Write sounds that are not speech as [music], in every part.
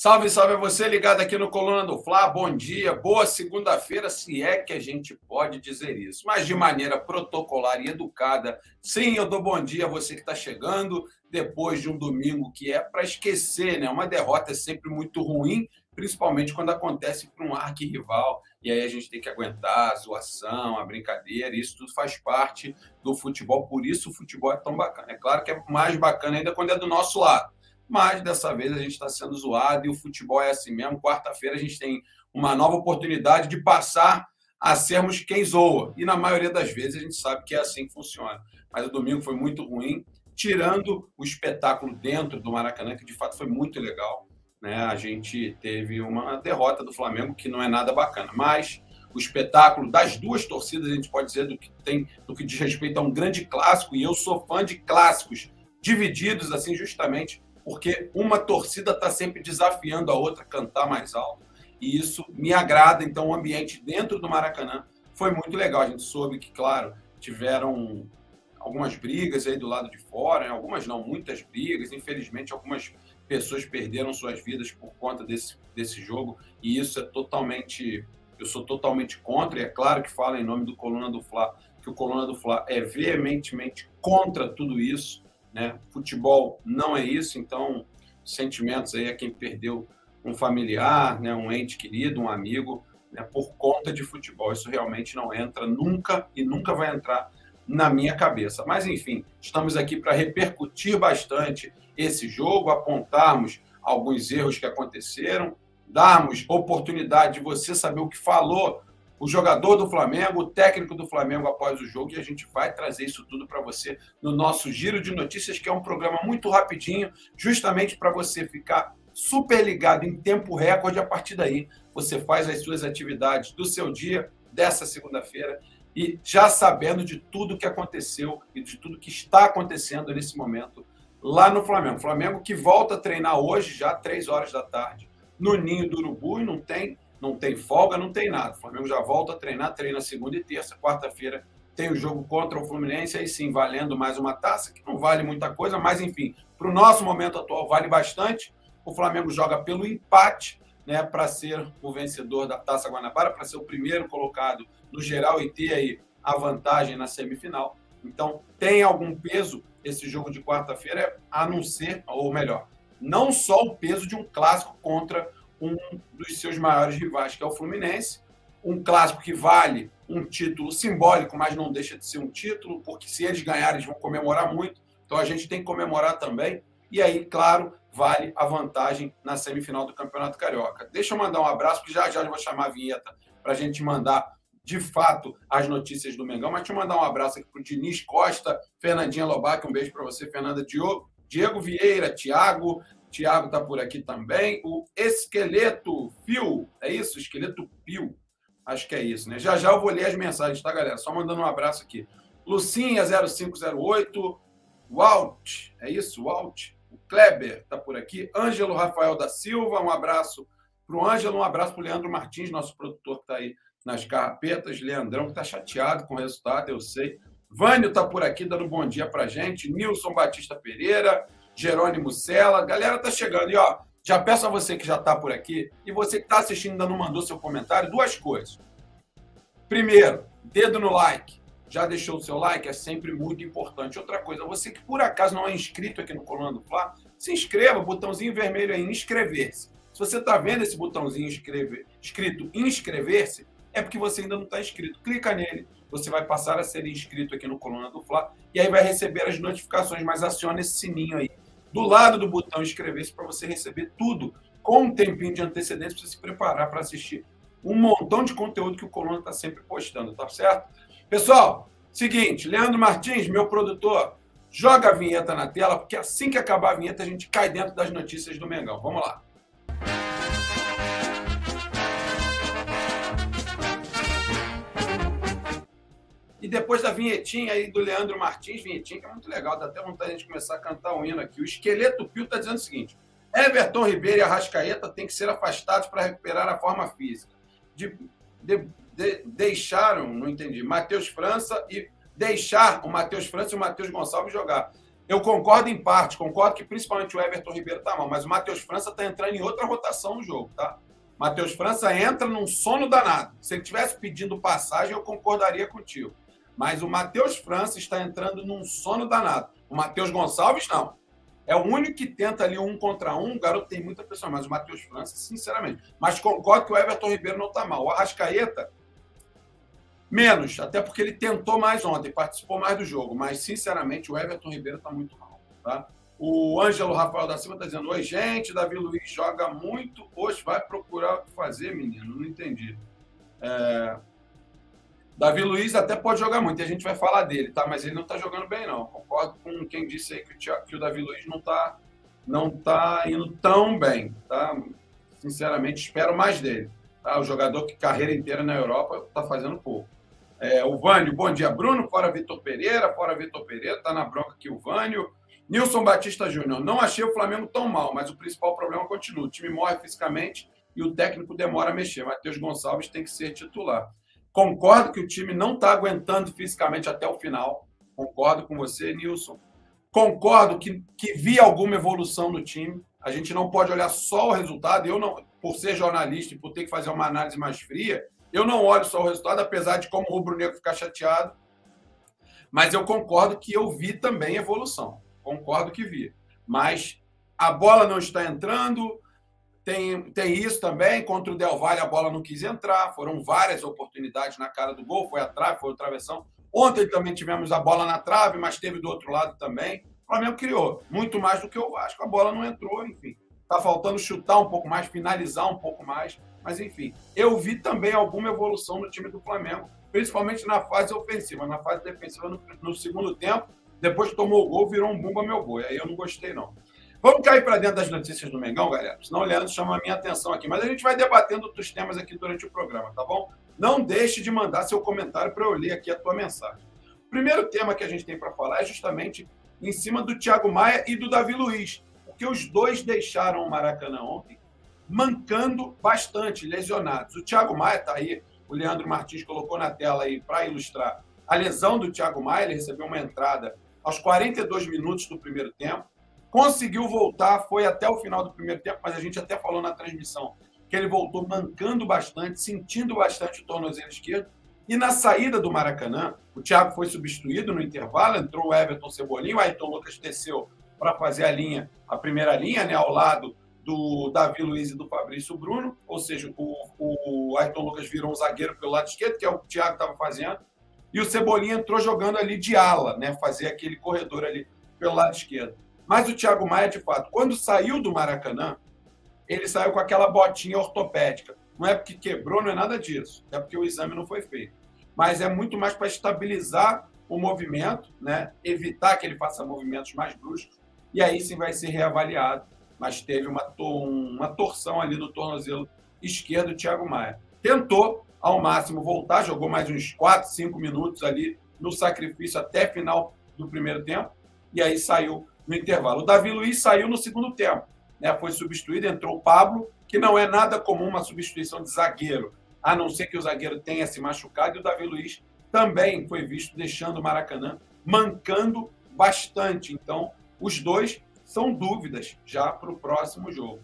Salve, salve a você ligado aqui no Coluna do Fla. Bom dia, boa segunda-feira, se é que a gente pode dizer isso. Mas de maneira protocolar e educada. Sim, eu dou bom dia a você que está chegando depois de um domingo que é para esquecer, né? Uma derrota é sempre muito ruim, principalmente quando acontece para um arquirrival. E aí a gente tem que aguentar a zoação, a brincadeira, isso tudo faz parte do futebol. Por isso o futebol é tão bacana. É claro que é mais bacana ainda quando é do nosso lado mas dessa vez a gente está sendo zoado e o futebol é assim mesmo. Quarta-feira a gente tem uma nova oportunidade de passar a sermos quem zoa. E na maioria das vezes a gente sabe que é assim que funciona. Mas o domingo foi muito ruim, tirando o espetáculo dentro do Maracanã, que de fato foi muito legal. Né? A gente teve uma derrota do Flamengo que não é nada bacana, mas o espetáculo das duas torcidas, a gente pode dizer, do que tem, do que diz respeito a um grande clássico, e eu sou fã de clássicos divididos, assim, justamente porque uma torcida está sempre desafiando a outra a cantar mais alto. E isso me agrada. Então, o ambiente dentro do Maracanã foi muito legal. A gente soube que, claro, tiveram algumas brigas aí do lado de fora, né? algumas não, muitas brigas. Infelizmente, algumas pessoas perderam suas vidas por conta desse, desse jogo. E isso é totalmente. Eu sou totalmente contra, e é claro que fala em nome do Coluna do Fla, que o Coluna do Fla é veementemente contra tudo isso. Né? Futebol não é isso, então sentimentos aí a quem perdeu um familiar, né, um ente querido, um amigo, né, por conta de futebol. Isso realmente não entra nunca e nunca vai entrar na minha cabeça. Mas enfim, estamos aqui para repercutir bastante esse jogo, apontarmos alguns erros que aconteceram, darmos oportunidade de você saber o que falou o jogador do Flamengo, o técnico do Flamengo após o jogo, e a gente vai trazer isso tudo para você no nosso Giro de Notícias, que é um programa muito rapidinho, justamente para você ficar super ligado em tempo recorde. A partir daí, você faz as suas atividades do seu dia, dessa segunda-feira, e já sabendo de tudo que aconteceu e de tudo que está acontecendo nesse momento lá no Flamengo. Flamengo que volta a treinar hoje, já três horas da tarde, no Ninho do Urubu, e não tem não tem folga, não tem nada. O Flamengo já volta a treinar, treina segunda e terça. Quarta-feira tem o jogo contra o Fluminense, aí sim, valendo mais uma taça, que não vale muita coisa, mas enfim, para o nosso momento atual vale bastante. O Flamengo joga pelo empate, né, para ser o vencedor da Taça Guanabara, para ser o primeiro colocado no geral e ter aí a vantagem na semifinal. Então, tem algum peso esse jogo de quarta-feira, a não ser, ou melhor, não só o peso de um clássico contra um dos seus maiores rivais, que é o Fluminense. Um clássico que vale um título simbólico, mas não deixa de ser um título, porque se eles ganharem, eles vão comemorar muito. Então a gente tem que comemorar também. E aí, claro, vale a vantagem na semifinal do Campeonato Carioca. Deixa eu mandar um abraço, que já já vou chamar a vinheta para a gente mandar de fato as notícias do Mengão. Mas eu mandar um abraço aqui para o Diniz Costa, Fernandinha Lobac, um beijo para você, Fernanda Diogo, Diego Vieira, Tiago, Tiago está por aqui também. O Esqueleto Pio, é isso? Esqueleto Pio. Acho que é isso, né? Já já eu vou ler as mensagens, tá, galera? Só mandando um abraço aqui. Lucinha0508, Walt, é isso? Walt. O Kleber está por aqui. Ângelo Rafael da Silva, um abraço para o Ângelo, um abraço para o Leandro Martins, nosso produtor que está aí nas carrapetas. Leandrão, que está chateado com o resultado, eu sei. Vânio está por aqui dando bom dia para gente. Nilson Batista Pereira, Jerônimo Sela. Galera tá chegando. E ó, já peço a você que já está por aqui e você que está assistindo ainda não mandou seu comentário, duas coisas. Primeiro, dedo no like. Já deixou o seu like? É sempre muito importante. Outra coisa, você que por acaso não é inscrito aqui no Coluna do Fla, se inscreva, botãozinho vermelho aí, inscrever-se. Se você está vendo esse botãozinho inscrever, escrito inscrever-se, é porque você ainda não está inscrito. Clica nele, você vai passar a ser inscrito aqui no Coluna do Fla e aí vai receber as notificações, mas aciona esse sininho aí do lado do botão inscrever-se para você receber tudo com um tempinho de antecedência para se preparar para assistir um montão de conteúdo que o Coluna está sempre postando, tá certo? Pessoal, seguinte, Leandro Martins, meu produtor, joga a vinheta na tela, porque assim que acabar a vinheta a gente cai dentro das notícias do Mengão. Vamos lá. E depois da vinhetinha aí do Leandro Martins, vinhetinha que é muito legal, dá até vontade de começar a cantar um hino aqui. O Esqueleto Pio está dizendo o seguinte: Everton Ribeiro e Arrascaeta têm que ser afastados para recuperar a forma física. De, de, de, deixaram, não entendi, Matheus França e deixar o Matheus França e o Matheus Gonçalves jogar. Eu concordo em parte, concordo que principalmente o Everton Ribeiro tá mal, mas o Matheus França tá entrando em outra rotação no jogo, tá? Matheus França entra num sono danado. Se ele tivesse pedindo passagem, eu concordaria contigo. Mas o Matheus França está entrando num sono danado. O Matheus Gonçalves, não. É o único que tenta ali um contra um. O garoto tem muita pressão, mas o Matheus França, sinceramente. Mas concordo que o Everton Ribeiro não está mal. O Arrascaeta, menos, até porque ele tentou mais ontem, participou mais do jogo. Mas, sinceramente, o Everton Ribeiro está muito mal. Tá? O Ângelo Rafael da Silva está dizendo: Oi, gente, Davi Luiz joga muito. Hoje vai procurar fazer, menino. Não entendi. É... Davi Luiz até pode jogar muito, e a gente vai falar dele, tá? Mas ele não está jogando bem, não. Concordo com quem disse aí que o, que o Davi Luiz não está não tá indo tão bem, tá? Sinceramente, espero mais dele. Tá? O jogador que carreira inteira na Europa está fazendo pouco. É, o Vânio, bom dia, Bruno. Fora Vitor Pereira, fora Vitor Pereira, tá na bronca aqui o Vânio. Nilson Batista Júnior, não achei o Flamengo tão mal, mas o principal problema continua. O time morre fisicamente e o técnico demora a mexer. Matheus Gonçalves tem que ser titular. Concordo que o time não está aguentando fisicamente até o final. Concordo com você, Nilson. Concordo que, que vi alguma evolução no time. A gente não pode olhar só o resultado. Eu não, por ser jornalista e por ter que fazer uma análise mais fria, eu não olho só o resultado, apesar de como o rubro-negro ficar chateado. Mas eu concordo que eu vi também evolução. Concordo que vi. Mas a bola não está entrando, tem, tem isso também. Contra o Del Valle, a bola não quis entrar. Foram várias oportunidades na cara do gol. Foi a trave, foi o travessão. Ontem também tivemos a bola na trave, mas teve do outro lado também. O Flamengo criou muito mais do que o Vasco. A bola não entrou, enfim. Está faltando chutar um pouco mais, finalizar um pouco mais. Mas, enfim, eu vi também alguma evolução no time do Flamengo, principalmente na fase ofensiva. Na fase defensiva, no, no segundo tempo, depois que tomou o gol, virou um bumba meu gol. Aí eu não gostei, não. Vamos cair para dentro das notícias do Mengão, galera? Senão o Leandro chama a minha atenção aqui. Mas a gente vai debatendo outros temas aqui durante o programa, tá bom? Não deixe de mandar seu comentário para eu ler aqui a tua mensagem. O primeiro tema que a gente tem para falar é justamente em cima do Thiago Maia e do Davi Luiz, porque os dois deixaram o Maracanã ontem mancando bastante, lesionados. O Thiago Maia está aí, o Leandro Martins colocou na tela aí para ilustrar a lesão do Thiago Maia, ele recebeu uma entrada aos 42 minutos do primeiro tempo Conseguiu voltar, foi até o final do primeiro tempo, mas a gente até falou na transmissão que ele voltou mancando bastante, sentindo bastante o tornozelo esquerdo. E na saída do Maracanã, o Thiago foi substituído no intervalo, entrou o Everton Cebolinha, o Ayrton Lucas desceu para fazer a linha, a primeira linha, né, ao lado do Davi Luiz e do Fabrício Bruno, ou seja, o, o Ayrton Lucas virou um zagueiro pelo lado esquerdo, que é o que o Thiago estava fazendo, e o Cebolinha entrou jogando ali de ala, né, fazer aquele corredor ali pelo lado esquerdo. Mas o Thiago Maia, de fato, quando saiu do Maracanã, ele saiu com aquela botinha ortopédica. Não é porque quebrou, não é nada disso. É porque o exame não foi feito. Mas é muito mais para estabilizar o movimento, né? evitar que ele faça movimentos mais bruscos, e aí sim vai ser reavaliado. Mas teve uma, uma torção ali no tornozelo esquerdo do Thiago Maia. Tentou ao máximo voltar, jogou mais uns 4, 5 minutos ali no sacrifício até final do primeiro tempo, e aí saiu no intervalo. O Davi Luiz saiu no segundo tempo, né? foi substituído, entrou o Pablo, que não é nada comum uma substituição de zagueiro, a não ser que o zagueiro tenha se machucado, e o Davi Luiz também foi visto deixando o Maracanã mancando bastante. Então, os dois são dúvidas já para o próximo jogo,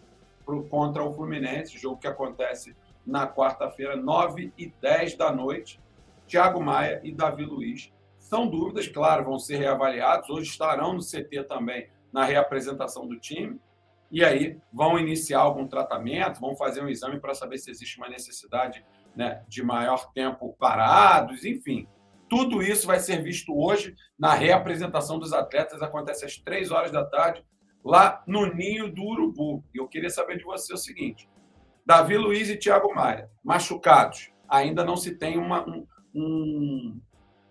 pro, contra o Fluminense, jogo que acontece na quarta-feira, 9 e 10 da noite. Thiago Maia e Davi Luiz são dúvidas, claro, vão ser reavaliados. Hoje estarão no CT também na reapresentação do time. E aí vão iniciar algum tratamento, vão fazer um exame para saber se existe uma necessidade né, de maior tempo parados, enfim. Tudo isso vai ser visto hoje na reapresentação dos atletas. Acontece às três horas da tarde, lá no Ninho do Urubu. E eu queria saber de você o seguinte: Davi Luiz e Thiago Maia, machucados. Ainda não se tem uma, um, um,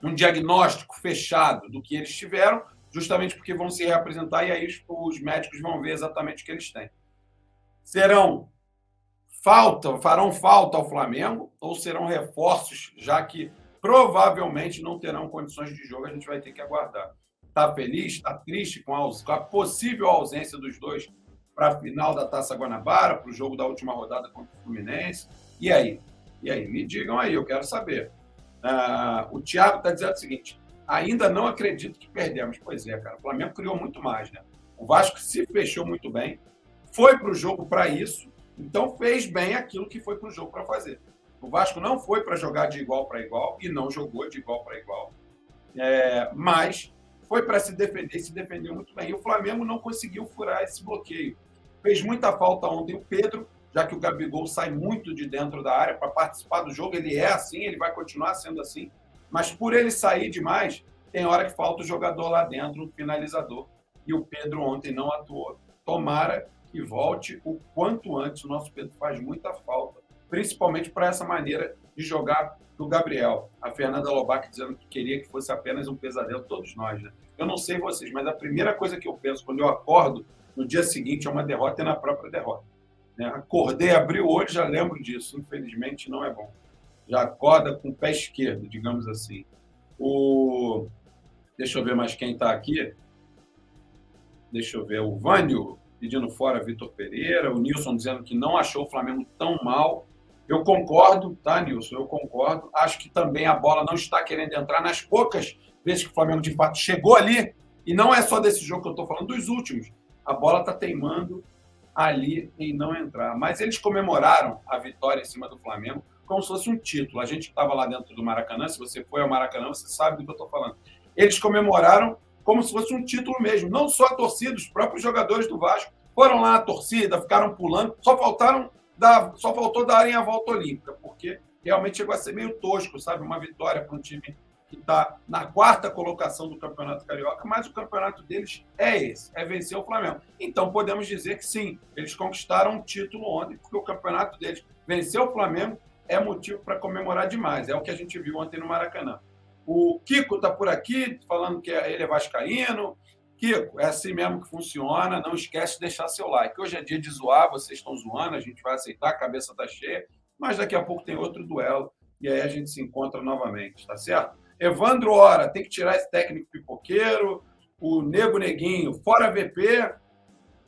um diagnóstico fechado do que eles tiveram, justamente porque vão se reapresentar e aí os, os médicos vão ver exatamente o que eles têm. Serão falta, farão falta ao Flamengo ou serão reforços, já que provavelmente não terão condições de jogo, a gente vai ter que aguardar. Está feliz, está triste com a, com a, possível ausência dos dois para a final da Taça Guanabara, para o jogo da última rodada contra o Fluminense. E aí? E aí? Me digam aí, eu quero saber. Uh, o Thiago está dizendo o seguinte: Ainda não acredito que perdemos. Pois é, cara. O Flamengo criou muito mais, né? O Vasco se fechou muito bem, foi para o jogo para isso, então fez bem aquilo que foi para o jogo para fazer. O Vasco não foi para jogar de igual para igual e não jogou de igual para igual, é, mas foi para se defender e se defendeu muito bem. E o Flamengo não conseguiu furar esse bloqueio. Fez muita falta ontem o Pedro, já que o Gabigol sai muito de dentro da área para participar do jogo. Ele é assim, ele vai continuar sendo assim. Mas por ele sair demais, tem hora que falta o jogador lá dentro, o finalizador. E o Pedro ontem não atuou. Tomara que volte o quanto antes. O nosso Pedro faz muita falta, principalmente para essa maneira de jogar do Gabriel. A Fernanda Lobac dizendo que queria que fosse apenas um pesadelo, todos nós, né? Eu não sei vocês, mas a primeira coisa que eu penso quando eu acordo no dia seguinte é uma derrota e na própria derrota. Né? Acordei, abri o olho, já lembro disso. Infelizmente, não é bom. Já acorda com o pé esquerdo, digamos assim. O... Deixa eu ver mais quem está aqui. Deixa eu ver. O Vânio pedindo fora Vitor Pereira. O Nilson dizendo que não achou o Flamengo tão mal. Eu concordo, tá, Nilson? Eu concordo. Acho que também a bola não está querendo entrar nas poucas vezes que o Flamengo de fato chegou ali. E não é só desse jogo que eu estou falando, dos últimos. A bola está teimando ali em não entrar. Mas eles comemoraram a vitória em cima do Flamengo como se fosse um título. A gente estava lá dentro do Maracanã, se você foi ao Maracanã, você sabe do que eu estou falando. Eles comemoraram como se fosse um título mesmo. Não só a torcida, os próprios jogadores do Vasco foram lá na torcida, ficaram pulando, só faltaram dar, só faltou darem a volta olímpica, porque realmente chegou a ser meio tosco, sabe? Uma vitória para um time que está na quarta colocação do Campeonato Carioca, mas o campeonato deles é esse, é vencer o Flamengo. Então podemos dizer que sim, eles conquistaram um título ontem, porque o campeonato deles venceu o Flamengo é motivo para comemorar demais. É o que a gente viu ontem no Maracanã. O Kiko está por aqui falando que ele é vascaíno. Kiko, é assim mesmo que funciona. Não esquece de deixar seu like. Hoje é dia de zoar, vocês estão zoando, a gente vai aceitar, a cabeça está cheia. Mas daqui a pouco tem outro duelo e aí a gente se encontra novamente, tá certo? Evandro Ora, tem que tirar esse técnico pipoqueiro, o Nego Neguinho, fora VP,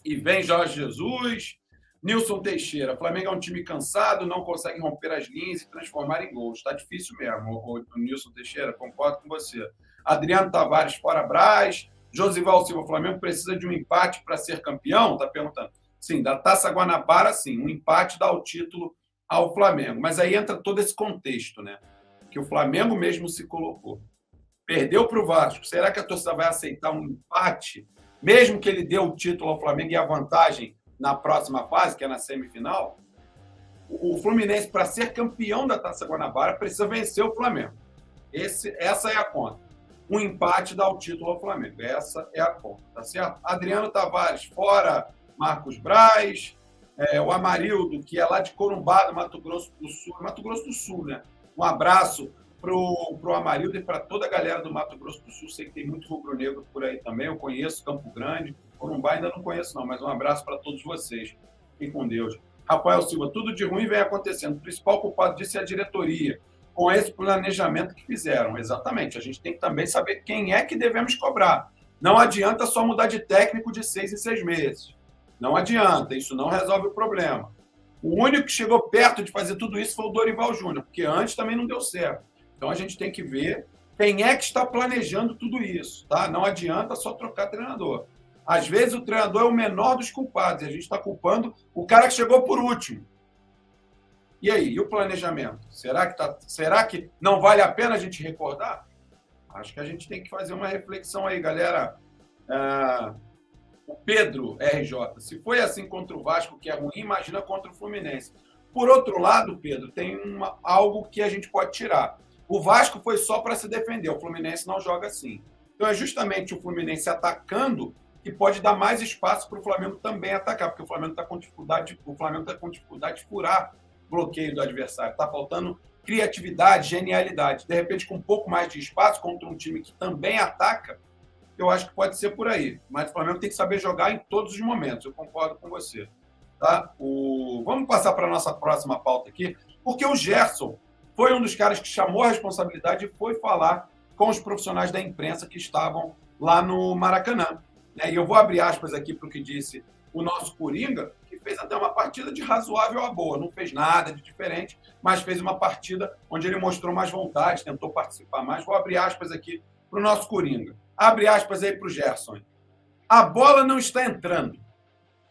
e vem Jorge Jesus. Nilson Teixeira, Flamengo é um time cansado, não consegue romper as linhas e transformar em gols. Está difícil mesmo, o, o, Nilson Teixeira, concordo com você. Adriano Tavares, fora Braz. Josival Silva, Flamengo precisa de um empate para ser campeão? Está perguntando. Sim, da Taça Guanabara, sim. Um empate dá o título ao Flamengo. Mas aí entra todo esse contexto, né? Que o Flamengo mesmo se colocou. Perdeu para o Vasco. Será que a torcida vai aceitar um empate? Mesmo que ele dê o título ao Flamengo e a vantagem na próxima fase, que é na semifinal, o Fluminense, para ser campeão da Taça Guanabara, precisa vencer o Flamengo. Esse, essa é a conta. Um empate dá o título ao Flamengo. Essa é a conta, tá certo? Adriano Tavares, fora Marcos Braz, é, o Amarildo, que é lá de Corumbá, do Mato Grosso do Sul. Mato Grosso do Sul, né? Um abraço pro, pro Amarildo e para toda a galera do Mato Grosso do Sul. Sei que tem muito rubro-negro por aí também. Eu conheço Campo Grande. Corumbá ainda não conheço, não, mas um abraço para todos vocês. Fiquem com Deus. Rafael Silva, tudo de ruim vem acontecendo. O principal culpado disso é a diretoria, com esse planejamento que fizeram. Exatamente. A gente tem que também saber quem é que devemos cobrar. Não adianta só mudar de técnico de seis em seis meses. Não adianta, isso não resolve o problema. O único que chegou perto de fazer tudo isso foi o Dorival Júnior, porque antes também não deu certo. Então a gente tem que ver quem é que está planejando tudo isso, tá? Não adianta só trocar treinador. Às vezes o treinador é o menor dos culpados e a gente está culpando o cara que chegou por último. E aí, e o planejamento? Será que, tá, será que não vale a pena a gente recordar? Acho que a gente tem que fazer uma reflexão aí, galera. É, o Pedro RJ, se foi assim contra o Vasco, que é ruim, imagina contra o Fluminense. Por outro lado, Pedro, tem uma, algo que a gente pode tirar. O Vasco foi só para se defender, o Fluminense não joga assim. Então é justamente o Fluminense atacando que pode dar mais espaço para o Flamengo também atacar, porque o Flamengo está com dificuldade, o Flamengo está com dificuldade de furar bloqueio do adversário. Está faltando criatividade, genialidade. De repente, com um pouco mais de espaço contra um time que também ataca, eu acho que pode ser por aí. Mas o Flamengo tem que saber jogar em todos os momentos. Eu concordo com você. Tá? O... Vamos passar para a nossa próxima pauta aqui, porque o Gerson foi um dos caras que chamou a responsabilidade e foi falar com os profissionais da imprensa que estavam lá no Maracanã. Né? E eu vou abrir aspas aqui para o que disse o nosso Coringa, que fez até uma partida de razoável a boa. Não fez nada de diferente, mas fez uma partida onde ele mostrou mais vontade, tentou participar mais. Vou abrir aspas aqui para o nosso Coringa. Abre aspas aí para o Gerson. A bola não está entrando.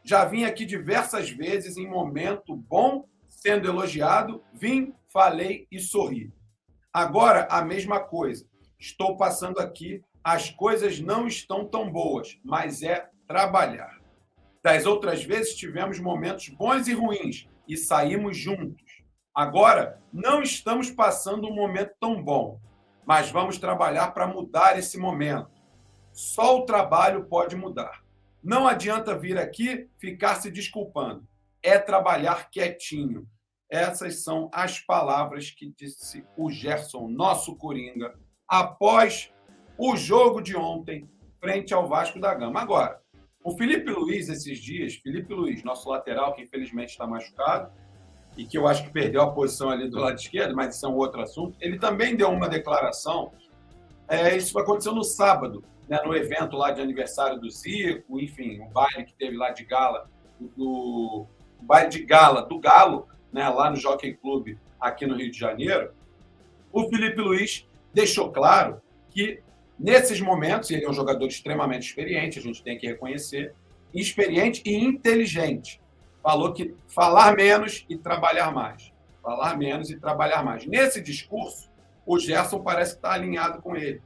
Já vim aqui diversas vezes em momento bom, sendo elogiado, vim, falei e sorri. Agora a mesma coisa. Estou passando aqui, as coisas não estão tão boas, mas é trabalhar. Das outras vezes tivemos momentos bons e ruins e saímos juntos. Agora não estamos passando um momento tão bom, mas vamos trabalhar para mudar esse momento. Só o trabalho pode mudar. Não adianta vir aqui ficar se desculpando. É trabalhar quietinho. Essas são as palavras que disse o Gerson, nosso Coringa, após o jogo de ontem, frente ao Vasco da Gama. Agora, o Felipe Luiz, esses dias, Felipe Luiz, nosso lateral, que infelizmente está machucado, e que eu acho que perdeu a posição ali do lado esquerdo, mas isso é um outro assunto, ele também deu uma declaração. É, isso aconteceu no sábado, né, no evento lá de aniversário do Zico, enfim, o baile que teve lá de gala, do o baile de gala do Galo, né, lá no Jockey Club aqui no Rio de Janeiro. O Felipe Luiz deixou claro que nesses momentos, ele é um jogador extremamente experiente, a gente tem que reconhecer, experiente e inteligente falou que falar menos e trabalhar mais. Falar menos e trabalhar mais. Nesse discurso, o Gerson parece estar alinhado com ele.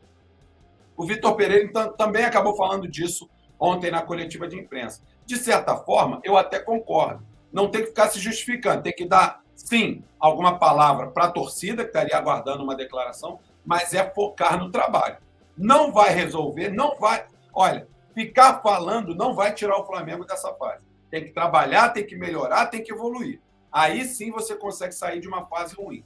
O Vitor Pereira também acabou falando disso ontem na coletiva de imprensa. De certa forma, eu até concordo. Não tem que ficar se justificando, tem que dar, sim, alguma palavra para a torcida, que estaria aguardando uma declaração, mas é focar no trabalho. Não vai resolver, não vai. Olha, ficar falando não vai tirar o Flamengo dessa fase. Tem que trabalhar, tem que melhorar, tem que evoluir. Aí sim você consegue sair de uma fase ruim.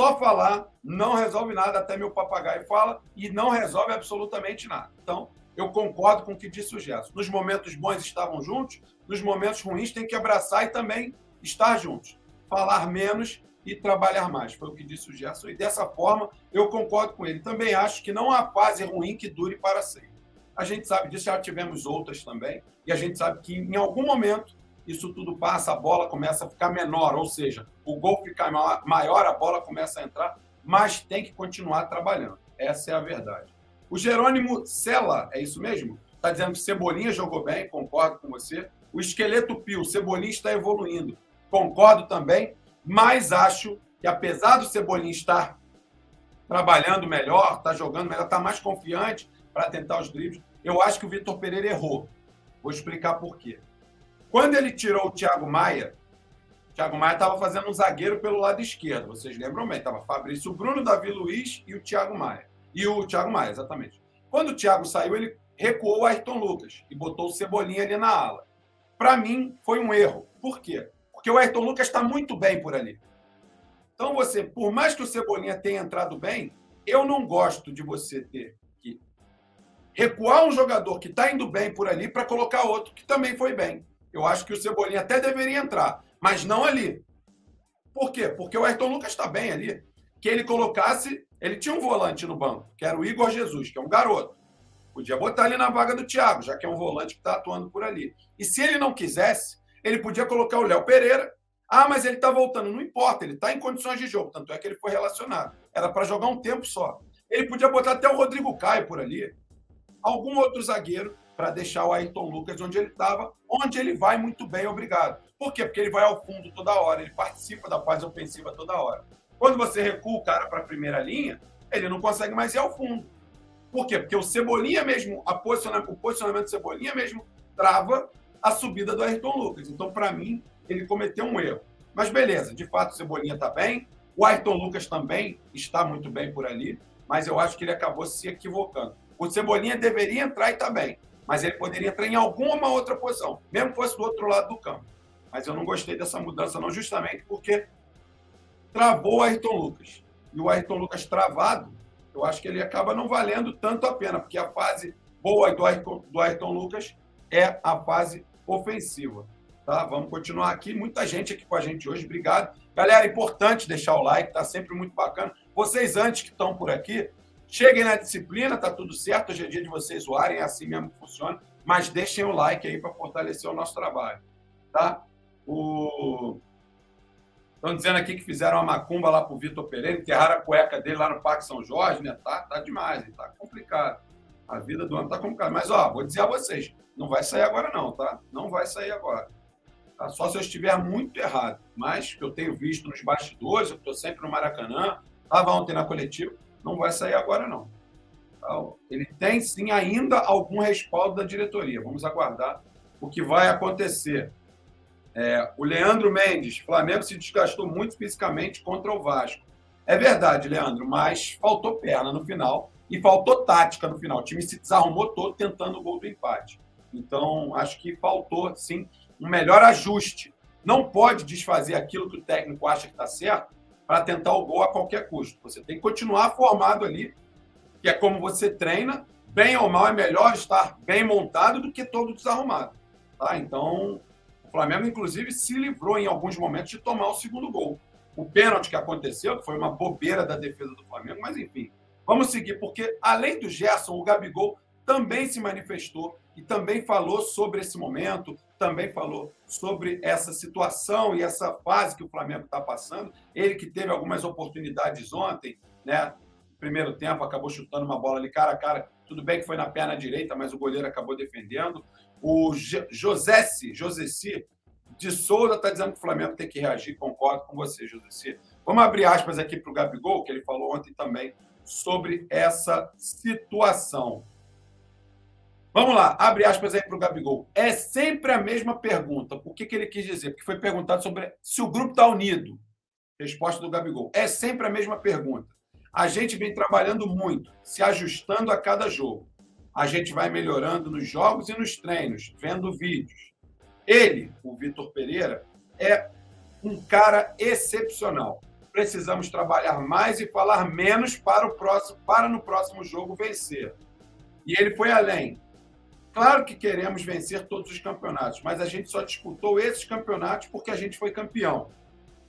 Só falar não resolve nada, até meu papagaio fala, e não resolve absolutamente nada. Então, eu concordo com o que disse o Gerson. Nos momentos bons estavam juntos, nos momentos ruins tem que abraçar e também estar juntos. Falar menos e trabalhar mais, foi o que disse o Gerson. E dessa forma, eu concordo com ele. Também acho que não há fase ruim que dure para sempre. A gente sabe disso, já tivemos outras também, e a gente sabe que em algum momento isso tudo passa, a bola começa a ficar menor, ou seja, o gol fica maior, a bola começa a entrar, mas tem que continuar trabalhando. Essa é a verdade. O Jerônimo Sela, é isso mesmo? Está dizendo que Cebolinha jogou bem, concordo com você. O esqueleto Pio, Cebolinha está evoluindo, concordo também, mas acho que apesar do Cebolinha estar trabalhando melhor, está jogando melhor, está mais confiante para tentar os dribles, eu acho que o Vitor Pereira errou. Vou explicar por quê. Quando ele tirou o Thiago Maia, o Thiago Maia estava fazendo um zagueiro pelo lado esquerdo. Vocês lembram bem? Estava Fabrício Bruno, Davi Luiz e o Thiago Maia. E o Thiago Maia, exatamente. Quando o Thiago saiu, ele recuou o Ayrton Lucas e botou o Cebolinha ali na ala. Para mim, foi um erro. Por quê? Porque o Ayrton Lucas está muito bem por ali. Então, você, por mais que o Cebolinha tenha entrado bem, eu não gosto de você ter recuar um jogador que está indo bem por ali para colocar outro que também foi bem. Eu acho que o Cebolinha até deveria entrar, mas não ali. Por quê? Porque o Ayrton Lucas está bem ali. Que ele colocasse, ele tinha um volante no banco, que era o Igor Jesus, que é um garoto. Podia botar ali na vaga do Thiago, já que é um volante que está atuando por ali. E se ele não quisesse, ele podia colocar o Léo Pereira. Ah, mas ele está voltando. Não importa, ele está em condições de jogo. Tanto é que ele foi relacionado. Era para jogar um tempo só. Ele podia botar até o Rodrigo Caio por ali algum outro zagueiro para deixar o Ayrton Lucas onde ele estava, onde ele vai muito bem, obrigado. Por quê? Porque ele vai ao fundo toda hora, ele participa da fase ofensiva toda hora. Quando você recua o cara para a primeira linha, ele não consegue mais ir ao fundo. Por quê? Porque o Cebolinha mesmo, posicionamento, o posicionamento do Cebolinha mesmo trava a subida do Ayrton Lucas. Então, para mim, ele cometeu um erro. Mas beleza, de fato o Cebolinha está bem, o Ayrton Lucas também está muito bem por ali, mas eu acho que ele acabou se equivocando. O Cebolinha deveria entrar e está bem, mas ele poderia entrar em alguma outra posição, mesmo que fosse do outro lado do campo. Mas eu não gostei dessa mudança, não, justamente porque travou o Ayrton Lucas. E o Ayrton Lucas travado, eu acho que ele acaba não valendo tanto a pena, porque a fase boa do Ayrton, do Ayrton Lucas é a fase ofensiva. Tá? Vamos continuar aqui. Muita gente aqui com a gente hoje. Obrigado. Galera, é importante deixar o like, tá sempre muito bacana. Vocês antes que estão por aqui, Cheguem na disciplina, tá tudo certo. Hoje é dia de vocês zoarem, é assim mesmo que funciona. Mas deixem o like aí para fortalecer o nosso trabalho, tá? O Estão dizendo aqui que fizeram uma macumba lá para o Vitor Pereira, enterraram a cueca dele lá no Parque São Jorge, né? Tá, tá demais, tá complicado. A vida do ano tá complicada. Mas, ó, vou dizer a vocês, não vai sair agora não, tá? Não vai sair agora. Tá? Só se eu estiver muito errado. Mas que eu tenho visto nos bastidores, eu estou sempre no Maracanã, estava ontem na coletiva, não vai sair agora não. Tá? Ele tem sim ainda algum respaldo da diretoria. Vamos aguardar o que vai acontecer. É, o Leandro Mendes, Flamengo se desgastou muito fisicamente contra o Vasco. É verdade, Leandro, mas faltou perna no final e faltou tática no final. O time se desarrumou todo tentando o gol do empate. Então, acho que faltou, sim, um melhor ajuste. Não pode desfazer aquilo que o técnico acha que está certo para tentar o gol a qualquer custo. Você tem que continuar formado ali, que é como você treina. Bem ou mal, é melhor estar bem montado do que todo desarrumado. Tá? Então, o Flamengo, inclusive, se livrou em alguns momentos de tomar o segundo gol. O pênalti que aconteceu, que foi uma bobeira da defesa do Flamengo, mas enfim. Vamos seguir, porque além do Gerson, o Gabigol também se manifestou e também falou sobre esse momento, também falou sobre essa situação e essa fase que o Flamengo está passando. Ele que teve algumas oportunidades ontem, né? Primeiro tempo, acabou chutando uma bola ali cara a cara. Tudo bem que foi na perna direita, mas o goleiro acabou defendendo. O Josessi, Josessi de Souza está dizendo que o Flamengo tem que reagir. Concordo com você, Josessi. Vamos abrir aspas aqui para o Gabigol, que ele falou ontem também sobre essa situação. Vamos lá, abre aspas aí para o Gabigol. É sempre a mesma pergunta. O que, que ele quis dizer? Porque foi perguntado sobre se o grupo está unido. Resposta do Gabigol. É sempre a mesma pergunta. A gente vem trabalhando muito, se ajustando a cada jogo a gente vai melhorando nos jogos e nos treinos, vendo vídeos. Ele, o Vitor Pereira, é um cara excepcional. Precisamos trabalhar mais e falar menos para o próximo, para no próximo jogo vencer. E ele foi além. Claro que queremos vencer todos os campeonatos, mas a gente só disputou esses campeonatos porque a gente foi campeão.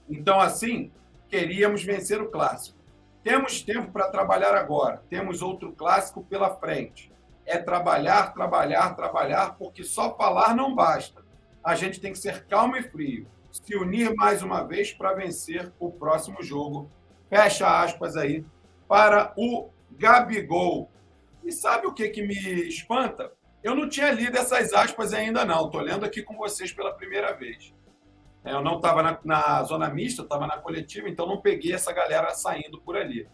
Então, assim, queríamos vencer o clássico. Temos tempo para trabalhar agora, temos outro clássico pela frente é trabalhar, trabalhar, trabalhar, porque só falar não basta. A gente tem que ser calmo e frio, se unir mais uma vez para vencer o próximo jogo. Fecha aspas aí para o Gabigol. E sabe o que, que me espanta? Eu não tinha lido essas aspas ainda, não. Estou lendo aqui com vocês pela primeira vez. É, eu não estava na, na, zona mista, estava na coletiva, então não peguei essa galera saindo por ali.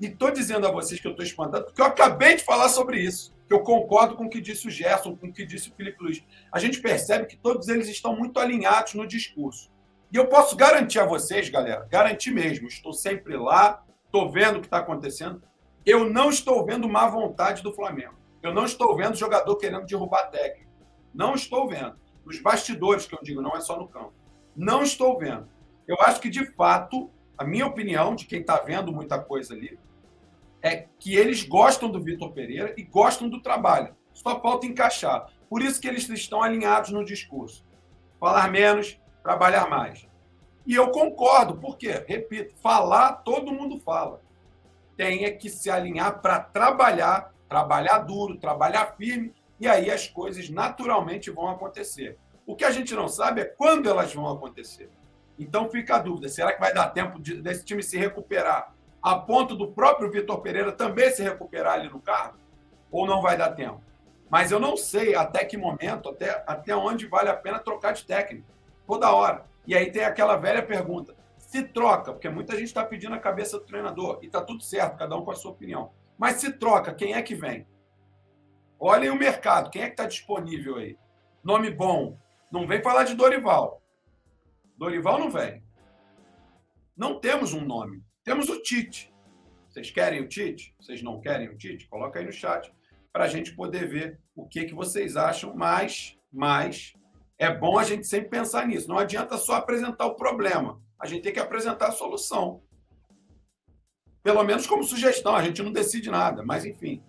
E estou dizendo a vocês que eu estou espantado, porque eu acabei de falar sobre isso eu concordo com o que disse o Gerson, com o que disse o Felipe Luiz. A gente percebe que todos eles estão muito alinhados no discurso. E eu posso garantir a vocês, galera, garantir mesmo, estou sempre lá, estou vendo o que está acontecendo. Eu não estou vendo má vontade do Flamengo. Eu não estou vendo jogador querendo derrubar técnico. Não estou vendo. Nos bastidores, que eu digo, não é só no campo. Não estou vendo. Eu acho que, de fato, a minha opinião, de quem está vendo muita coisa ali, é que eles gostam do Vitor Pereira e gostam do trabalho. Só falta encaixar. Por isso que eles estão alinhados no discurso. Falar menos, trabalhar mais. E eu concordo, porque, repito, falar todo mundo fala. Tem é que se alinhar para trabalhar, trabalhar duro, trabalhar firme, e aí as coisas naturalmente vão acontecer. O que a gente não sabe é quando elas vão acontecer. Então fica a dúvida: será que vai dar tempo de, desse time se recuperar a ponto do próprio Vitor Pereira também se recuperar ali no cargo? Ou não vai dar tempo? Mas eu não sei até que momento, até, até onde vale a pena trocar de técnico. Toda hora. E aí tem aquela velha pergunta: se troca, porque muita gente está pedindo a cabeça do treinador, e está tudo certo, cada um com a sua opinião. Mas se troca, quem é que vem? Olhem o mercado, quem é que está disponível aí? Nome bom. Não vem falar de Dorival. Dorival não vem. Não temos um nome. Temos o Tite. Vocês querem o Tite? Vocês não querem o Tite? Coloca aí no chat para a gente poder ver o que, que vocês acham. Mas, mas é bom a gente sempre pensar nisso. Não adianta só apresentar o problema. A gente tem que apresentar a solução. Pelo menos como sugestão. A gente não decide nada. Mas, enfim,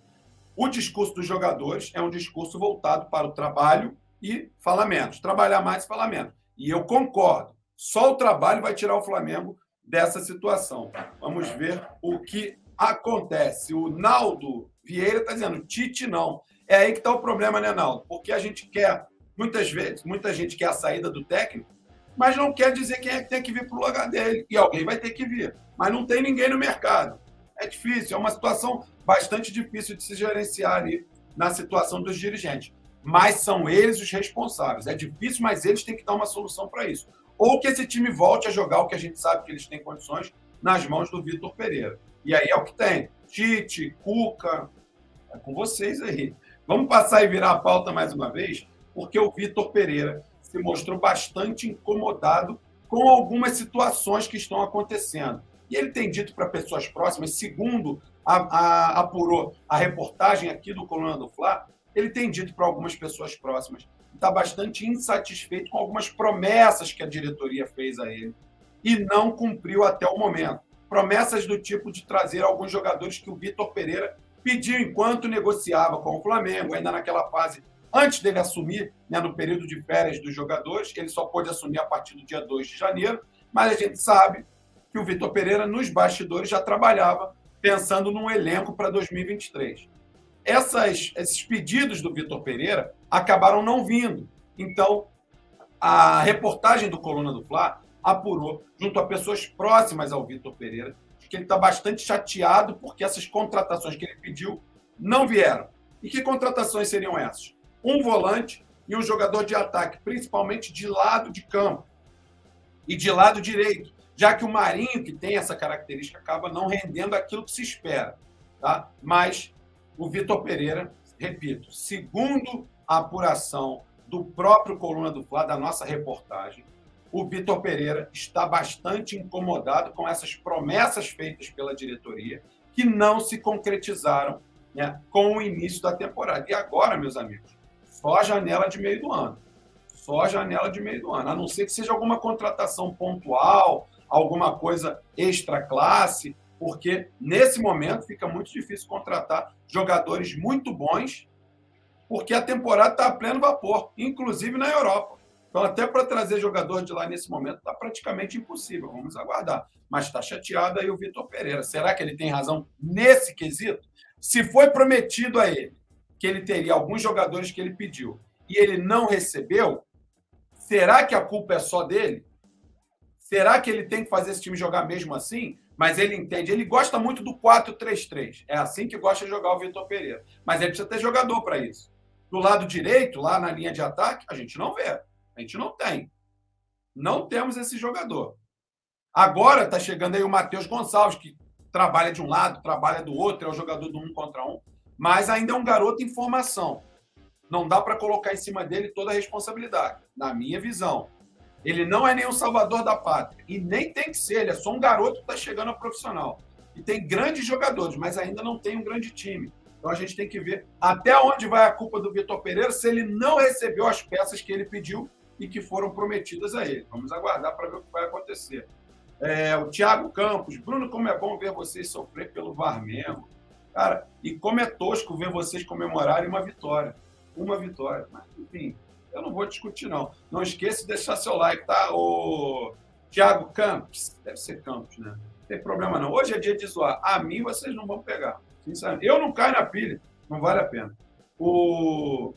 o discurso dos jogadores é um discurso voltado para o trabalho e falamentos. Trabalhar mais e falamento. E eu concordo. Só o trabalho vai tirar o Flamengo dessa situação. Vamos ver o que acontece. O Naldo Vieira está dizendo, Tite não. É aí que está o problema, né, Naldo? Porque a gente quer, muitas vezes, muita gente quer a saída do técnico, mas não quer dizer quem é que tem que vir para o lugar dele. E alguém vai ter que vir. Mas não tem ninguém no mercado. É difícil, é uma situação bastante difícil de se gerenciar ali na situação dos dirigentes. Mas são eles os responsáveis. É difícil, mas eles têm que dar uma solução para isso. Ou que esse time volte a jogar o que a gente sabe que eles têm condições nas mãos do Vitor Pereira. E aí é o que tem. Tite, Cuca, é com vocês aí. Vamos passar e virar a pauta mais uma vez, porque o Vitor Pereira se mostrou bastante incomodado com algumas situações que estão acontecendo. E ele tem dito para pessoas próximas, segundo a, a, apurou a reportagem aqui do Coluna do Fla, ele tem dito para algumas pessoas próximas está bastante insatisfeito com algumas promessas que a diretoria fez a ele e não cumpriu até o momento. Promessas do tipo de trazer alguns jogadores que o Vitor Pereira pediu enquanto negociava com o Flamengo, ainda naquela fase antes dele assumir, né, no período de férias dos jogadores, ele só pôde assumir a partir do dia 2 de janeiro, mas a gente sabe que o Vitor Pereira, nos bastidores, já trabalhava pensando num elenco para 2023. Essas, esses pedidos do Vitor Pereira acabaram não vindo. Então, a reportagem do Coluna do Fla apurou, junto a pessoas próximas ao Vitor Pereira, que ele está bastante chateado porque essas contratações que ele pediu não vieram. E que contratações seriam essas? Um volante e um jogador de ataque, principalmente de lado de campo e de lado direito, já que o Marinho, que tem essa característica, acaba não rendendo aquilo que se espera. Tá? Mas o Vitor Pereira, repito, segundo a apuração do próprio Coluna do Fla, da nossa reportagem, o Vitor Pereira está bastante incomodado com essas promessas feitas pela diretoria que não se concretizaram né, com o início da temporada. E agora, meus amigos, só a janela de meio do ano. Só a janela de meio do ano. A não ser que seja alguma contratação pontual, alguma coisa extra classe, porque nesse momento fica muito difícil contratar jogadores muito bons, porque a temporada está a pleno vapor, inclusive na Europa. Então, até para trazer jogador de lá nesse momento está praticamente impossível. Vamos aguardar. Mas está chateado aí o Vitor Pereira. Será que ele tem razão nesse quesito? Se foi prometido a ele que ele teria alguns jogadores que ele pediu e ele não recebeu, será que a culpa é só dele? Será que ele tem que fazer esse time jogar mesmo assim? Mas ele entende, ele gosta muito do 4-3-3. É assim que gosta de jogar o Vitor Pereira. Mas ele precisa ter jogador para isso. Do lado direito, lá na linha de ataque, a gente não vê. A gente não tem. Não temos esse jogador. Agora está chegando aí o Matheus Gonçalves, que trabalha de um lado, trabalha do outro, é o jogador do um contra um, mas ainda é um garoto em formação. Não dá para colocar em cima dele toda a responsabilidade, na minha visão. Ele não é nenhum salvador da pátria. E nem tem que ser, ele é só um garoto que está chegando a profissional. E tem grandes jogadores, mas ainda não tem um grande time. Então a gente tem que ver até onde vai a culpa do Vitor Pereira se ele não recebeu as peças que ele pediu e que foram prometidas a ele. Vamos aguardar para ver o que vai acontecer. É, o Thiago Campos, Bruno, como é bom ver vocês sofrer pelo Varmengo. Cara, e como é tosco ver vocês comemorarem uma vitória. Uma vitória. Mas, enfim, eu não vou discutir, não. Não esqueça de deixar seu like, tá? O Thiago Campos, deve ser Campos, né? Não tem problema não. Hoje é dia de zoar. A mim vocês não vão pegar. Sinceramente. Eu não caio na pilha. Não vale a pena. O.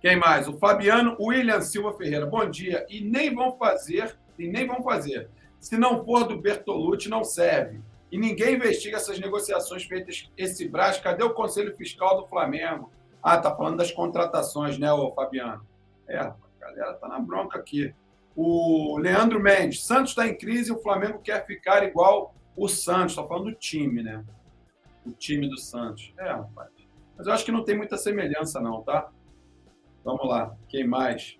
Quem mais? O Fabiano William Silva Ferreira. Bom dia. E nem vão fazer, e nem vão fazer. Se não for do Bertolucci, não serve. E ninguém investiga essas negociações feitas esse braço. Cadê o Conselho Fiscal do Flamengo? Ah, tá falando das contratações, né, ô Fabiano? É, a galera tá na bronca aqui. O Leandro Mendes, Santos está em crise e o Flamengo quer ficar igual o Santos. Estou falando do time, né? O time do Santos. É, rapaz. Mas eu acho que não tem muita semelhança, não, tá? Vamos lá. Quem mais?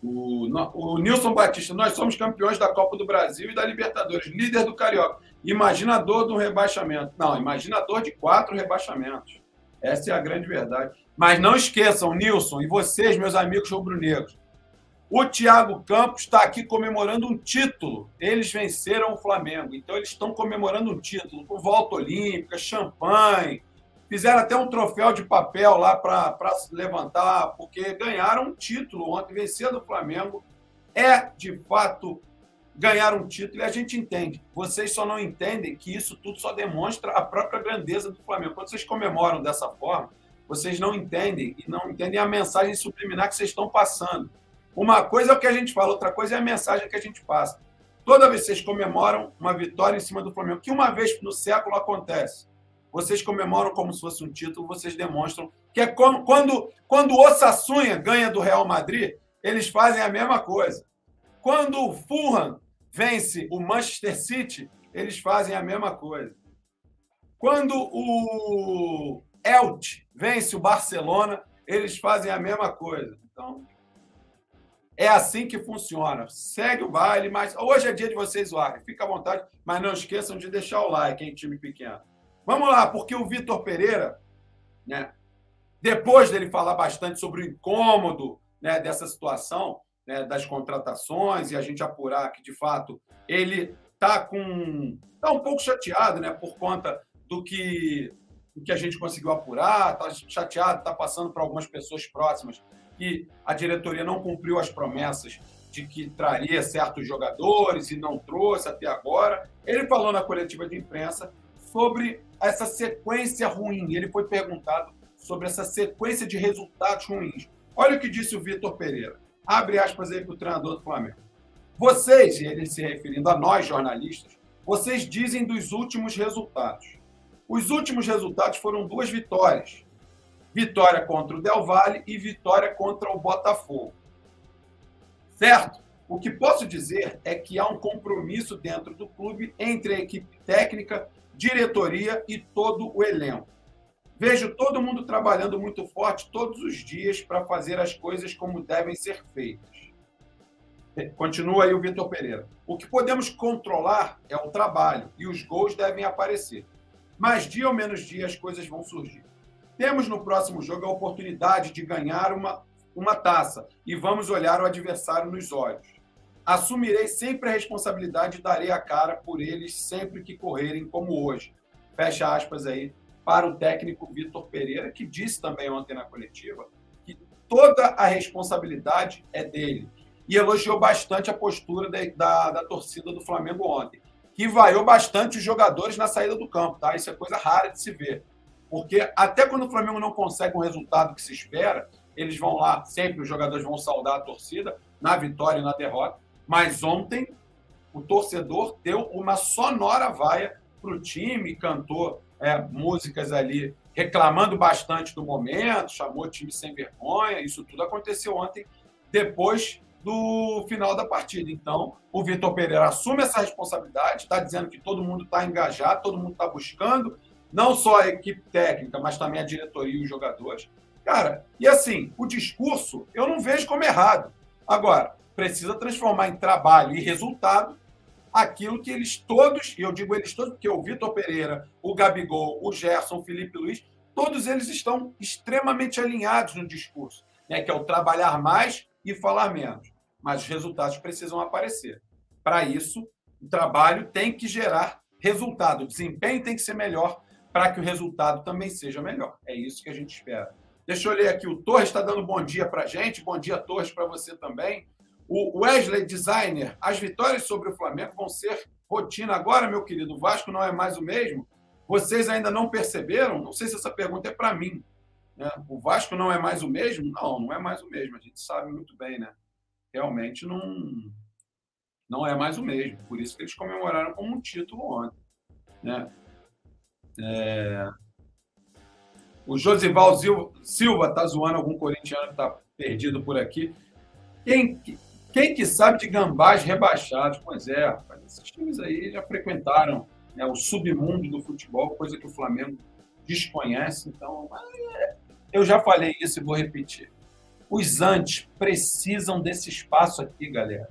O, o Nilson Batista, nós somos campeões da Copa do Brasil e da Libertadores, líder do Carioca. Imaginador de um rebaixamento. Não, imaginador de quatro rebaixamentos. Essa é a grande verdade. Mas não esqueçam, Nilson, e vocês, meus amigos rubro-negros, o Thiago Campos está aqui comemorando um título. Eles venceram o Flamengo. Então, eles estão comemorando um título com volta olímpica, champanhe. Fizeram até um troféu de papel lá para levantar, porque ganharam um título ontem, venceram o Flamengo. É, de fato, ganhar um título e a gente entende. Vocês só não entendem que isso tudo só demonstra a própria grandeza do Flamengo. Quando vocês comemoram dessa forma, vocês não entendem e não entendem a mensagem subliminar que vocês estão passando. Uma coisa é o que a gente fala, outra coisa é a mensagem que a gente passa. Toda vez que vocês comemoram uma vitória em cima do Flamengo, que uma vez no século acontece, vocês comemoram como se fosse um título, vocês demonstram que é como, quando, quando o Osassunha ganha do Real Madrid, eles fazem a mesma coisa. Quando o Fulham vence o Manchester City, eles fazem a mesma coisa. Quando o Elche vence o Barcelona, eles fazem a mesma coisa. Então, é assim que funciona. Segue o baile, mas hoje é dia de vocês zoarem. Fica à vontade, mas não esqueçam de deixar o like, hein, time pequeno. Vamos lá, porque o Vitor Pereira, né, depois dele falar bastante sobre o incômodo né, dessa situação, né, das contratações, e a gente apurar que, de fato, ele está com. está um pouco chateado né, por conta do que, do que a gente conseguiu apurar, está chateado, está passando para algumas pessoas próximas que a diretoria não cumpriu as promessas de que traria certos jogadores e não trouxe até agora. Ele falou na coletiva de imprensa sobre essa sequência ruim. Ele foi perguntado sobre essa sequência de resultados ruins. Olha o que disse o Vitor Pereira. Abre aspas aí para o treinador do Flamengo. Vocês, ele se referindo a nós jornalistas, vocês dizem dos últimos resultados. Os últimos resultados foram duas vitórias vitória contra o Del Valle e vitória contra o Botafogo. Certo? O que posso dizer é que há um compromisso dentro do clube entre a equipe técnica, diretoria e todo o elenco. Vejo todo mundo trabalhando muito forte todos os dias para fazer as coisas como devem ser feitas. Continua aí o Vitor Pereira. O que podemos controlar é o trabalho e os gols devem aparecer. Mas dia ou menos dia as coisas vão surgir. Temos no próximo jogo a oportunidade de ganhar uma, uma taça e vamos olhar o adversário nos olhos. Assumirei sempre a responsabilidade e darei a cara por eles sempre que correrem como hoje. Fecha aspas aí para o técnico Vitor Pereira, que disse também ontem na coletiva que toda a responsabilidade é dele. E elogiou bastante a postura da, da, da torcida do Flamengo ontem, que vaiou bastante os jogadores na saída do campo, tá? Isso é coisa rara de se ver. Porque até quando o Flamengo não consegue um resultado que se espera, eles vão lá, sempre os jogadores vão saudar a torcida, na vitória e na derrota. Mas ontem, o torcedor deu uma sonora vaia para o time, cantou é, músicas ali reclamando bastante do momento, chamou o time sem vergonha. Isso tudo aconteceu ontem, depois do final da partida. Então, o Vitor Pereira assume essa responsabilidade, está dizendo que todo mundo está engajado, todo mundo está buscando não só a equipe técnica, mas também a diretoria e os jogadores. Cara, e assim, o discurso eu não vejo como errado. Agora, precisa transformar em trabalho e resultado aquilo que eles todos, e eu digo eles todos porque o Vitor Pereira, o Gabigol, o Gerson, o Felipe Luiz, todos eles estão extremamente alinhados no discurso, né, que é o trabalhar mais e falar menos. Mas os resultados precisam aparecer. Para isso, o trabalho tem que gerar resultado, o desempenho tem que ser melhor para que o resultado também seja melhor. É isso que a gente espera. Deixa eu ler aqui, o Torres está dando bom dia para a gente, bom dia, Torres, para você também. O Wesley Designer, as vitórias sobre o Flamengo vão ser rotina agora, meu querido. O Vasco não é mais o mesmo. Vocês ainda não perceberam? Não sei se essa pergunta é para mim. Né? O Vasco não é mais o mesmo? Não, não é mais o mesmo. A gente sabe muito bem, né? Realmente não, não é mais o mesmo. Por isso que eles comemoraram como um título ontem. Né? É... O Josival Silva está zoando algum corintiano que está perdido por aqui. Quem, quem que sabe de gambás rebaixados? Pois é, rapaz, esses times aí já frequentaram né, o submundo do futebol, coisa que o Flamengo desconhece. Então, eu já falei isso e vou repetir. Os antes precisam desse espaço aqui, galera.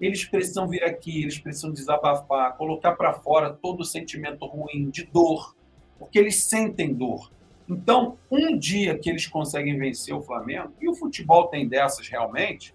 Eles precisam vir aqui, eles precisam desabafar, colocar para fora todo o sentimento ruim, de dor, porque eles sentem dor. Então, um dia que eles conseguem vencer o Flamengo, e o futebol tem dessas realmente,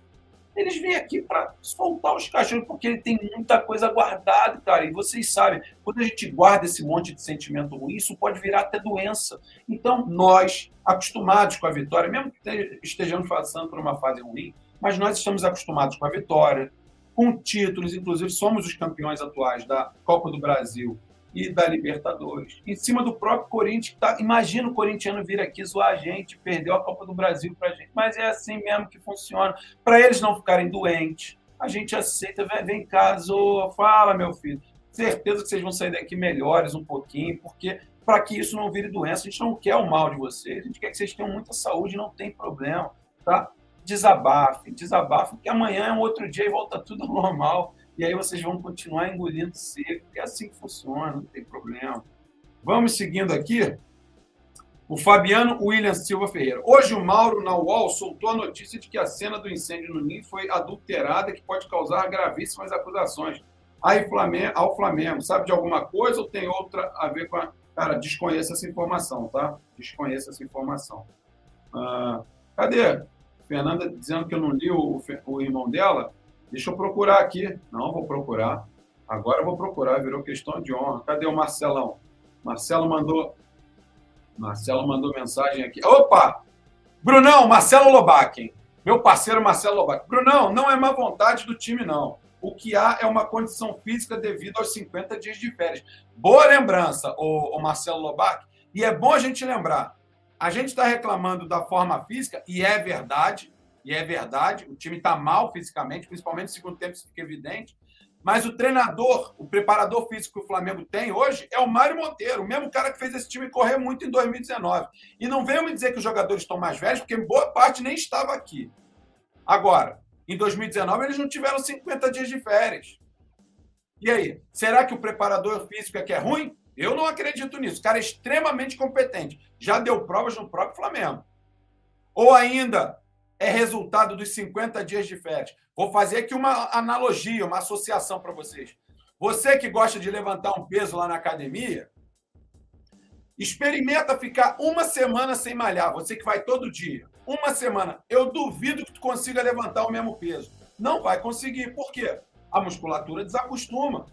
eles vêm aqui para soltar os cachorros, porque ele tem muita coisa guardada, cara. E vocês sabem, quando a gente guarda esse monte de sentimento ruim, isso pode virar até doença. Então, nós, acostumados com a vitória, mesmo que estejamos passando por uma fase ruim, mas nós estamos acostumados com a vitória, com títulos, inclusive somos os campeões atuais da Copa do Brasil e da Libertadores. Em cima do próprio Corinthians, tá, imagina o corintiano vir aqui zoar a gente, perdeu a Copa do Brasil para a gente, mas é assim mesmo que funciona. Para eles não ficarem doentes, a gente aceita, vem, vem cá, zoa, fala, meu filho. Certeza que vocês vão sair daqui melhores um pouquinho, porque para que isso não vire doença, a gente não quer o mal de vocês, a gente quer que vocês tenham muita saúde, não tem problema, tá? Desabafe, desabafe, porque amanhã é um outro dia e volta tudo [laughs] normal e aí vocês vão continuar engolindo seco. É assim que funciona, não tem problema. Vamos seguindo aqui. O Fabiano William Silva Ferreira. Hoje o Mauro, na UOL, soltou a notícia de que a cena do incêndio no Ninho foi adulterada, que pode causar gravíssimas acusações ao Flamengo. Sabe de alguma coisa ou tem outra a ver com a. Cara, desconheço essa informação, tá? Desconheço essa informação. Ah, cadê? Fernanda dizendo que eu não li o, o irmão dela. Deixa eu procurar aqui. Não, vou procurar. Agora eu vou procurar, virou questão de honra. Cadê o Marcelão? Marcelo mandou. Marcelo mandou mensagem aqui. Opa! Brunão, Marcelo Lobac, Meu parceiro Marcelo Lobac. Brunão, não é má vontade do time, não. O que há é uma condição física devido aos 50 dias de férias. Boa lembrança, o, Marcelo Lobac. E é bom a gente lembrar. A gente está reclamando da forma física, e é verdade, e é verdade, o time está mal fisicamente, principalmente no segundo tempo, isso fica evidente. Mas o treinador, o preparador físico que o Flamengo tem hoje é o Mário Monteiro, o mesmo cara que fez esse time correr muito em 2019. E não venham me dizer que os jogadores estão mais velhos, porque boa parte nem estava aqui. Agora, em 2019, eles não tiveram 50 dias de férias. E aí, será que o preparador físico é que é ruim? Eu não acredito nisso. O cara é extremamente competente. Já deu provas no próprio Flamengo. Ou ainda, é resultado dos 50 dias de férias. Vou fazer aqui uma analogia, uma associação para vocês. Você que gosta de levantar um peso lá na academia, experimenta ficar uma semana sem malhar. Você que vai todo dia, uma semana. Eu duvido que tu consiga levantar o mesmo peso. Não vai conseguir. Por quê? A musculatura desacostuma.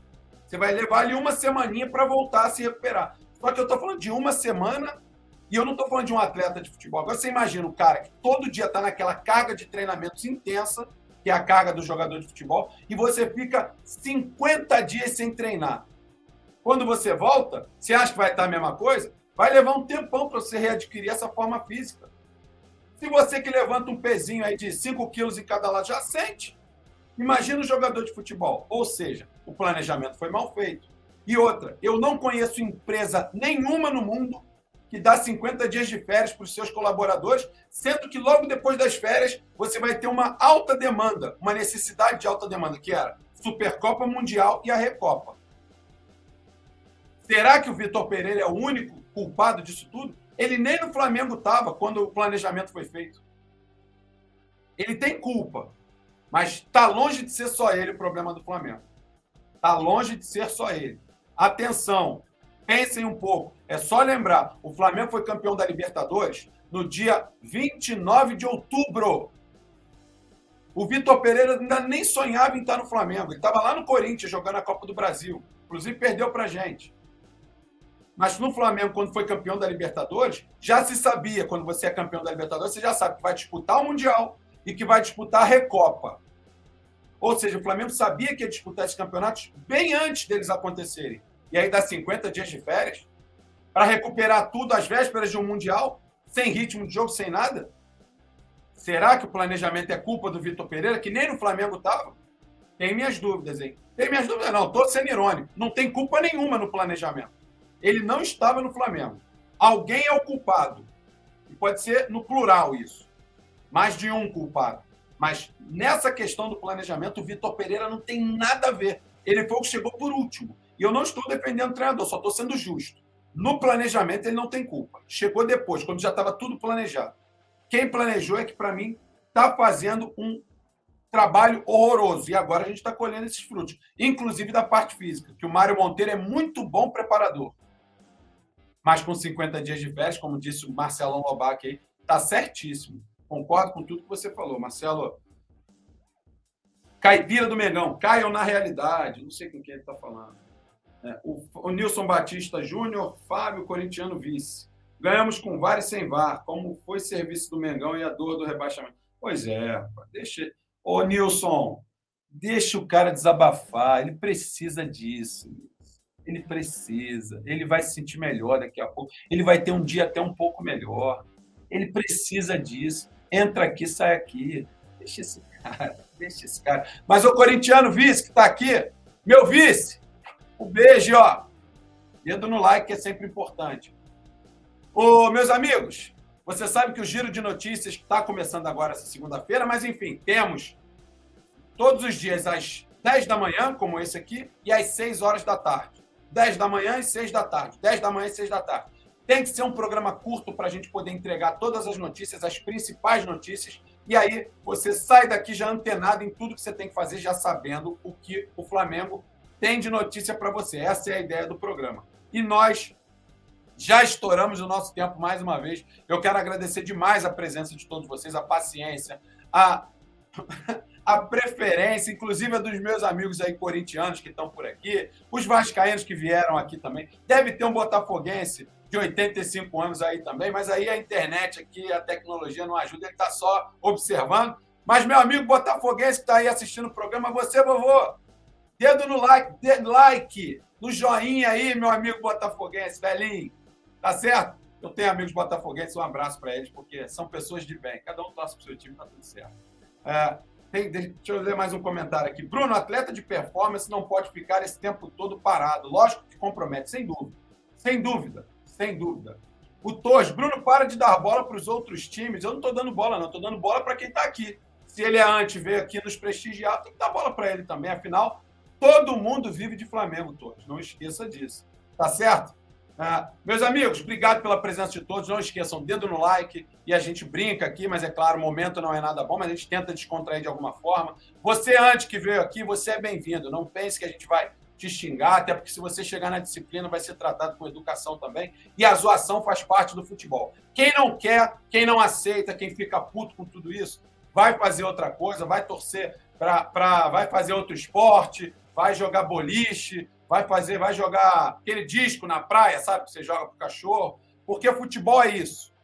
Você vai levar ali uma semaninha para voltar a se recuperar. Só que eu estou falando de uma semana e eu não estou falando de um atleta de futebol. Agora você imagina um cara que todo dia está naquela carga de treinamentos intensa, que é a carga do jogador de futebol, e você fica 50 dias sem treinar. Quando você volta, você acha que vai estar a mesma coisa? Vai levar um tempão para você readquirir essa forma física. Se você que levanta um pezinho aí de 5 quilos em cada lado já sente, imagina o jogador de futebol. Ou seja, o planejamento foi mal feito. E outra, eu não conheço empresa nenhuma no mundo que dá 50 dias de férias para os seus colaboradores, sendo que logo depois das férias você vai ter uma alta demanda, uma necessidade de alta demanda, que era Supercopa Mundial e a Recopa. Será que o Vitor Pereira é o único culpado disso tudo? Ele nem no Flamengo estava quando o planejamento foi feito. Ele tem culpa, mas está longe de ser só ele o problema do Flamengo. Está longe de ser só ele. Atenção, Pensem um pouco. É só lembrar: o Flamengo foi campeão da Libertadores no dia 29 de outubro. O Vitor Pereira ainda nem sonhava em estar no Flamengo. Ele estava lá no Corinthians jogando a Copa do Brasil. Inclusive, perdeu para gente. Mas no Flamengo, quando foi campeão da Libertadores, já se sabia, quando você é campeão da Libertadores, você já sabe que vai disputar o Mundial e que vai disputar a Recopa. Ou seja, o Flamengo sabia que ia disputar esses campeonatos bem antes deles acontecerem e aí dá 50 dias de férias para recuperar tudo às vésperas de um Mundial, sem ritmo de jogo, sem nada? Será que o planejamento é culpa do Vitor Pereira, que nem no Flamengo estava? Tem minhas dúvidas, hein? Tem minhas dúvidas, não, estou sendo irônico. Não tem culpa nenhuma no planejamento. Ele não estava no Flamengo. Alguém é o culpado. E pode ser no plural isso. Mais de um culpado. Mas nessa questão do planejamento, o Vitor Pereira não tem nada a ver. Ele foi o que chegou por último. E eu não estou defendendo o treinador, só estou sendo justo. No planejamento, ele não tem culpa. Chegou depois, quando já estava tudo planejado. Quem planejou é que, para mim, está fazendo um trabalho horroroso. E agora a gente está colhendo esses frutos. Inclusive da parte física, que o Mário Monteiro é muito bom preparador. Mas com 50 dias de férias, como disse o Marcelão Lobac aí, está certíssimo. Concordo com tudo que você falou, Marcelo. Caipira do Megão, caiam na realidade. Não sei com quem ele está falando. É, o, o Nilson Batista Júnior, Fábio Corintiano vice. Ganhamos com VAR e sem VAR. Como foi serviço do Mengão e a dor do rebaixamento? Pois é, deixa. Ô, Nilson, deixa o cara desabafar. Ele precisa disso. Ele precisa, ele vai se sentir melhor daqui a pouco, ele vai ter um dia até um pouco melhor. Ele precisa disso. Entra aqui, sai aqui. Deixa esse [laughs] cara, deixa esse cara. Mas o corintiano vice que está aqui, meu vice, um beijo, ó. Dedo no like que é sempre importante. Ô, meus amigos, você sabe que o giro de notícias está começando agora essa segunda-feira, mas enfim, temos todos os dias às 10 da manhã, como esse aqui, e às 6 horas da tarde. 10 da manhã e 6 da tarde. 10 da manhã e 6 da tarde. Tem que ser um programa curto para a gente poder entregar todas as notícias, as principais notícias. E aí você sai daqui já antenado em tudo que você tem que fazer, já sabendo o que o Flamengo tem de notícia para você. Essa é a ideia do programa. E nós já estouramos o nosso tempo mais uma vez. Eu quero agradecer demais a presença de todos vocês, a paciência, a [laughs] a preferência, inclusive a dos meus amigos aí corintianos que estão por aqui, os vascaínos que vieram aqui também. Deve ter um botafoguense de 85 anos aí também, mas aí a internet aqui, a tecnologia não ajuda, ele está só observando. Mas meu amigo botafoguense que está aí assistindo o programa, você, vovô, dedo no like, dedo like, no joinha aí, meu amigo botafoguense, velhinho, tá certo? Eu tenho amigos botafoguenses, um abraço para eles, porque são pessoas de bem. Cada um torce para o seu time, tá tudo certo. É, tem, deixa eu ler mais um comentário aqui. Bruno, atleta de performance não pode ficar esse tempo todo parado. Lógico que compromete, sem dúvida. Sem dúvida, sem dúvida. O Tos, Bruno, para de dar bola para os outros times. Eu não estou dando bola, não. Estou dando bola para quem está aqui. Se ele é antes, veio aqui nos prestigiar, tem que dar bola para ele também. Afinal, todo mundo vive de Flamengo, Tos. Não esqueça disso. Tá certo? Ah, meus amigos, obrigado pela presença de todos. Não esqueçam, dedo no like. E a gente brinca aqui, mas é claro, o momento não é nada bom, mas a gente tenta descontrair de alguma forma. Você, antes que veio aqui, você é bem-vindo. Não pense que a gente vai te xingar, até porque se você chegar na disciplina, vai ser tratado com educação também. E a zoação faz parte do futebol. Quem não quer, quem não aceita, quem fica puto com tudo isso, vai fazer outra coisa, vai torcer para. vai fazer outro esporte, vai jogar boliche vai fazer, vai jogar aquele disco na praia, sabe? Que você joga pro cachorro. Porque futebol é isso.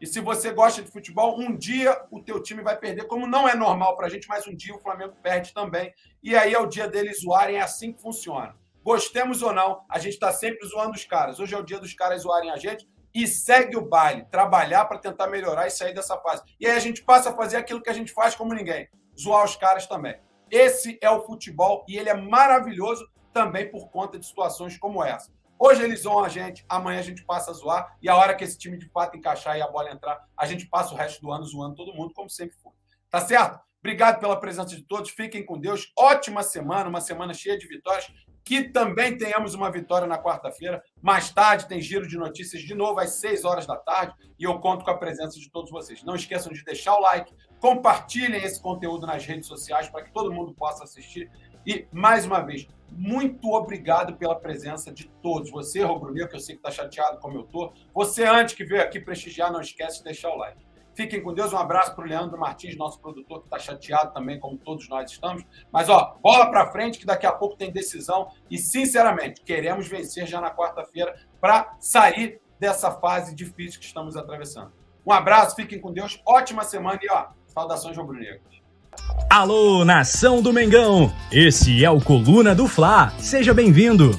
E se você gosta de futebol, um dia o teu time vai perder, como não é normal para a gente, mas um dia o Flamengo perde também. E aí é o dia deles zoarem, é assim que funciona. Gostemos ou não, a gente está sempre zoando os caras. Hoje é o dia dos caras zoarem a gente e segue o baile, trabalhar para tentar melhorar e sair dessa fase. E aí a gente passa a fazer aquilo que a gente faz como ninguém, zoar os caras também. Esse é o futebol e ele é maravilhoso também por conta de situações como essa. Hoje eles zoam a gente, amanhã a gente passa a zoar, e a hora que esse time de fato encaixar e a bola entrar, a gente passa o resto do ano zoando todo mundo, como sempre foi. Tá certo? Obrigado pela presença de todos, fiquem com Deus. Ótima semana, uma semana cheia de vitórias. Que também tenhamos uma vitória na quarta-feira. Mais tarde tem giro de notícias de novo às 6 horas da tarde e eu conto com a presença de todos vocês. Não esqueçam de deixar o like, compartilhem esse conteúdo nas redes sociais para que todo mundo possa assistir. E, mais uma vez, muito obrigado pela presença de todos. Você, Rubro que eu sei que está chateado como eu estou. Você, antes que veio aqui prestigiar, não esquece de deixar o like. Fiquem com Deus. Um abraço para o Leandro Martins, nosso produtor, que está chateado também, como todos nós estamos. Mas, ó, bola para frente, que daqui a pouco tem decisão. E, sinceramente, queremos vencer já na quarta-feira para sair dessa fase difícil que estamos atravessando. Um abraço, fiquem com Deus. Ótima semana e, ó, saudações rubro-negras. Alô, nação do Mengão! Esse é o Coluna do Fla. Seja bem-vindo.